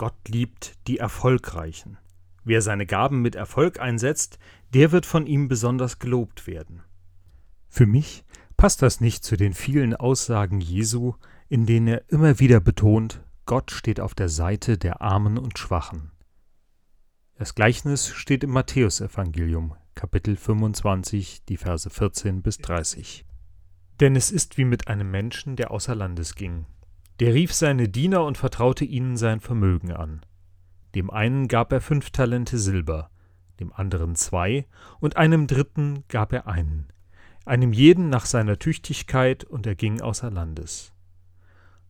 Gott liebt die Erfolgreichen. Wer seine Gaben mit Erfolg einsetzt, der wird von ihm besonders gelobt werden. Für mich passt das nicht zu den vielen Aussagen Jesu, in denen er immer wieder betont, Gott steht auf der Seite der Armen und Schwachen. Das Gleichnis steht im Matthäusevangelium, Kapitel 25, die Verse 14 bis 30. Denn es ist wie mit einem Menschen, der außer Landes ging. Der rief seine Diener und vertraute ihnen sein Vermögen an. Dem einen gab er fünf Talente Silber, dem anderen zwei und einem dritten gab er einen, einem jeden nach seiner Tüchtigkeit, und er ging außer Landes.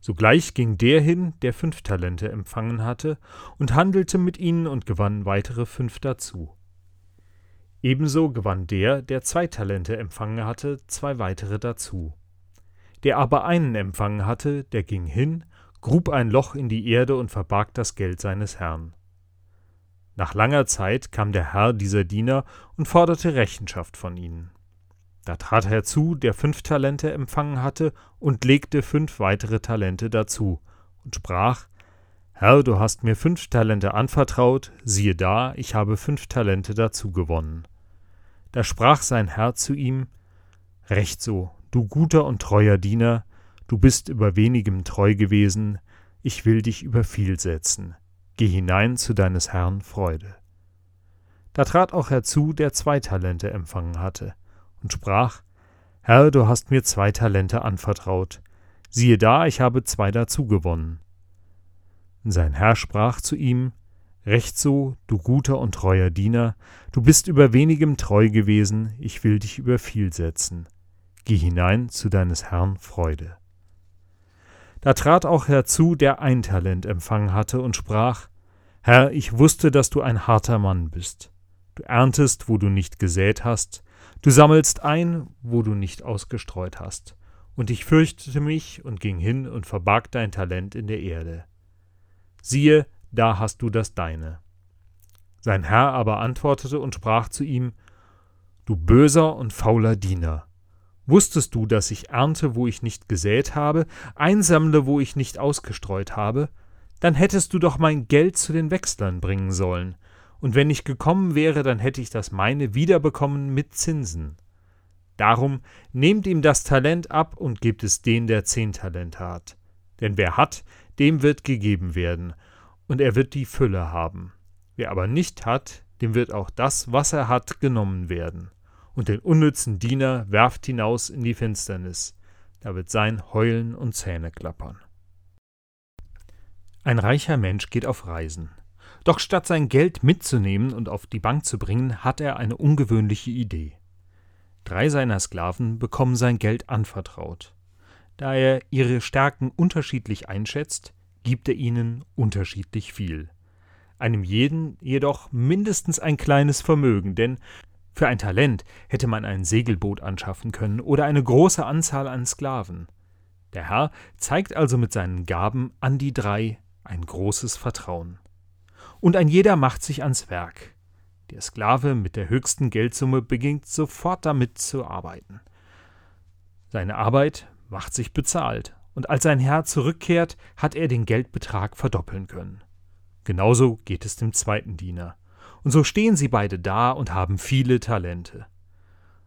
Sogleich ging der hin, der fünf Talente empfangen hatte, und handelte mit ihnen und gewann weitere fünf dazu. Ebenso gewann der, der zwei Talente empfangen hatte, zwei weitere dazu. Der aber einen empfangen hatte, der ging hin, grub ein Loch in die Erde und verbarg das Geld seines Herrn. Nach langer Zeit kam der Herr dieser Diener und forderte Rechenschaft von ihnen. Da trat herzu, der fünf Talente empfangen hatte, und legte fünf weitere Talente dazu, und sprach Herr, du hast mir fünf Talente anvertraut, siehe da, ich habe fünf Talente dazu gewonnen. Da sprach sein Herr zu ihm Recht so, du guter und treuer Diener, du bist über wenigem treu gewesen, ich will dich über viel setzen. Geh hinein zu deines Herrn Freude. Da trat auch herzu, der zwei Talente empfangen hatte und sprach, Herr, du hast mir zwei Talente anvertraut. Siehe da, ich habe zwei dazu gewonnen. sein Herr sprach zu ihm, Recht so, du guter und treuer Diener, du bist über wenigem treu gewesen, ich will dich über viel setzen. Geh hinein zu deines Herrn Freude. Da trat auch herzu, der ein Talent empfangen hatte, und sprach, Herr, ich wusste, dass du ein harter Mann bist. Du erntest, wo du nicht gesät hast, Du sammelst ein, wo du nicht ausgestreut hast. Und ich fürchtete mich und ging hin und verbarg dein Talent in der Erde. Siehe, da hast du das deine. Sein Herr aber antwortete und sprach zu ihm, Du böser und fauler Diener, wusstest du, dass ich ernte, wo ich nicht gesät habe, einsammle, wo ich nicht ausgestreut habe? Dann hättest du doch mein Geld zu den Wechslern bringen sollen, und wenn ich gekommen wäre, dann hätte ich das meine wiederbekommen mit Zinsen. Darum nehmt ihm das Talent ab und gebt es den, der zehn Talente hat. Denn wer hat, dem wird gegeben werden, und er wird die Fülle haben. Wer aber nicht hat, dem wird auch das, was er hat, genommen werden. Und den unnützen Diener werft hinaus in die Finsternis, da wird sein Heulen und Zähne klappern. Ein reicher Mensch geht auf Reisen. Doch statt sein Geld mitzunehmen und auf die Bank zu bringen, hat er eine ungewöhnliche Idee. Drei seiner Sklaven bekommen sein Geld anvertraut. Da er ihre Stärken unterschiedlich einschätzt, gibt er ihnen unterschiedlich viel. Einem jeden jedoch mindestens ein kleines Vermögen, denn für ein Talent hätte man ein Segelboot anschaffen können oder eine große Anzahl an Sklaven. Der Herr zeigt also mit seinen Gaben an die drei ein großes Vertrauen und ein jeder macht sich ans Werk. Der Sklave mit der höchsten Geldsumme beginnt sofort damit zu arbeiten. Seine Arbeit macht sich bezahlt, und als sein Herr zurückkehrt, hat er den Geldbetrag verdoppeln können. Genauso geht es dem zweiten Diener. Und so stehen sie beide da und haben viele Talente.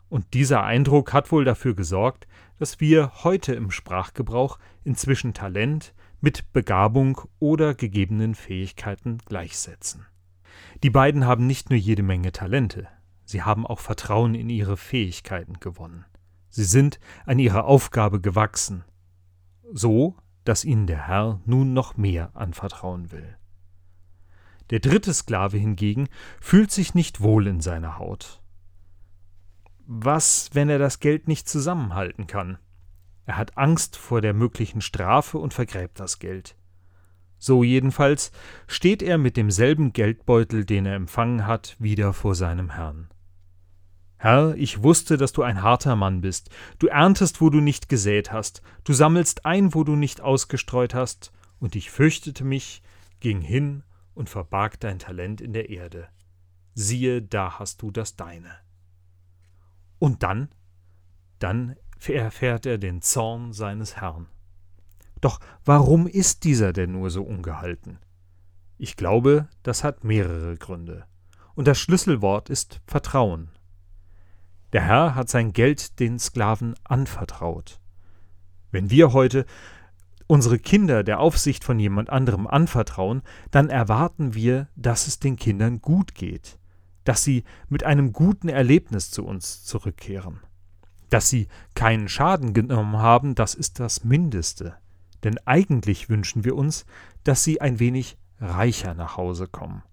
Und dieser Eindruck hat wohl dafür gesorgt, dass wir heute im Sprachgebrauch inzwischen Talent mit Begabung oder gegebenen Fähigkeiten gleichsetzen. Die beiden haben nicht nur jede Menge Talente, sie haben auch Vertrauen in ihre Fähigkeiten gewonnen. Sie sind an ihrer Aufgabe gewachsen, so dass ihnen der Herr nun noch mehr anvertrauen will. Der dritte Sklave hingegen fühlt sich nicht wohl in seiner Haut. Was, wenn er das Geld nicht zusammenhalten kann? Er hat Angst vor der möglichen Strafe und vergräbt das Geld. So jedenfalls steht er mit demselben Geldbeutel, den er empfangen hat, wieder vor seinem Herrn. Herr, ich wusste, dass du ein harter Mann bist. Du erntest, wo du nicht gesät hast, du sammelst ein, wo du nicht ausgestreut hast, und ich fürchtete mich, ging hin und verbarg dein Talent in der Erde. Siehe, da hast du das deine. Und dann? Dann erfährt er den Zorn seines Herrn. Doch warum ist dieser denn nur so ungehalten? Ich glaube, das hat mehrere Gründe. Und das Schlüsselwort ist Vertrauen. Der Herr hat sein Geld den Sklaven anvertraut. Wenn wir heute unsere Kinder der Aufsicht von jemand anderem anvertrauen, dann erwarten wir, dass es den Kindern gut geht, dass sie mit einem guten Erlebnis zu uns zurückkehren. Dass sie keinen Schaden genommen haben, das ist das Mindeste. Denn eigentlich wünschen wir uns, dass sie ein wenig reicher nach Hause kommen.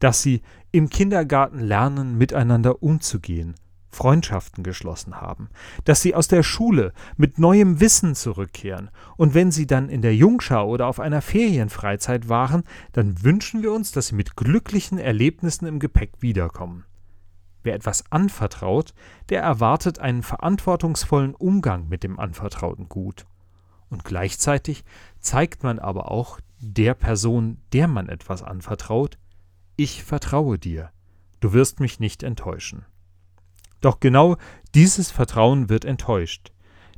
Dass sie im Kindergarten lernen, miteinander umzugehen Freundschaften geschlossen haben, dass sie aus der Schule mit neuem Wissen zurückkehren, und wenn sie dann in der Jungschau oder auf einer Ferienfreizeit waren, dann wünschen wir uns, dass sie mit glücklichen Erlebnissen im Gepäck wiederkommen. Wer etwas anvertraut, der erwartet einen verantwortungsvollen Umgang mit dem anvertrauten Gut. Und gleichzeitig zeigt man aber auch der Person, der man etwas anvertraut, ich vertraue dir, du wirst mich nicht enttäuschen. Doch genau dieses Vertrauen wird enttäuscht,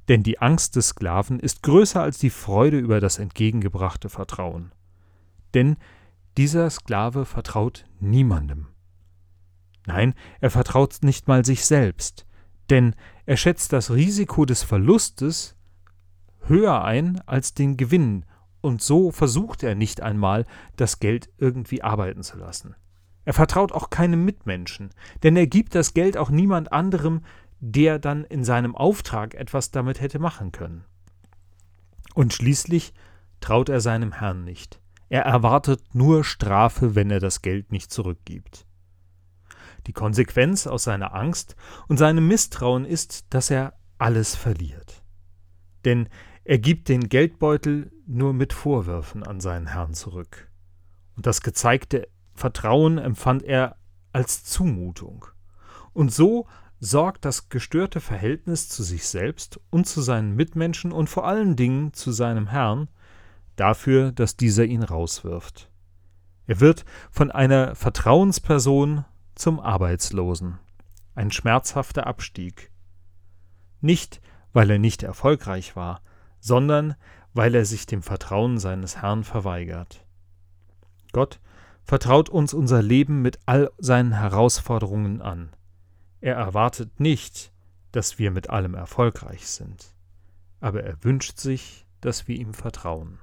denn die Angst des Sklaven ist größer als die Freude über das entgegengebrachte Vertrauen. Denn dieser Sklave vertraut niemandem. Nein, er vertraut nicht mal sich selbst, denn er schätzt das Risiko des Verlustes höher ein als den Gewinn, und so versucht er nicht einmal, das Geld irgendwie arbeiten zu lassen. Er vertraut auch keinem Mitmenschen, denn er gibt das Geld auch niemand anderem, der dann in seinem Auftrag etwas damit hätte machen können. Und schließlich traut er seinem Herrn nicht. Er erwartet nur Strafe, wenn er das Geld nicht zurückgibt. Die Konsequenz aus seiner Angst und seinem Misstrauen ist, dass er alles verliert. Denn er gibt den Geldbeutel nur mit Vorwürfen an seinen Herrn zurück. Und das gezeigte Vertrauen empfand er als Zumutung. Und so sorgt das gestörte Verhältnis zu sich selbst und zu seinen Mitmenschen und vor allen Dingen zu seinem Herrn dafür, dass dieser ihn rauswirft. Er wird von einer Vertrauensperson zum Arbeitslosen. Ein schmerzhafter Abstieg. Nicht, weil er nicht erfolgreich war, sondern weil er sich dem Vertrauen seines Herrn verweigert. Gott vertraut uns unser Leben mit all seinen Herausforderungen an. Er erwartet nicht, dass wir mit allem erfolgreich sind, aber er wünscht sich, dass wir ihm vertrauen.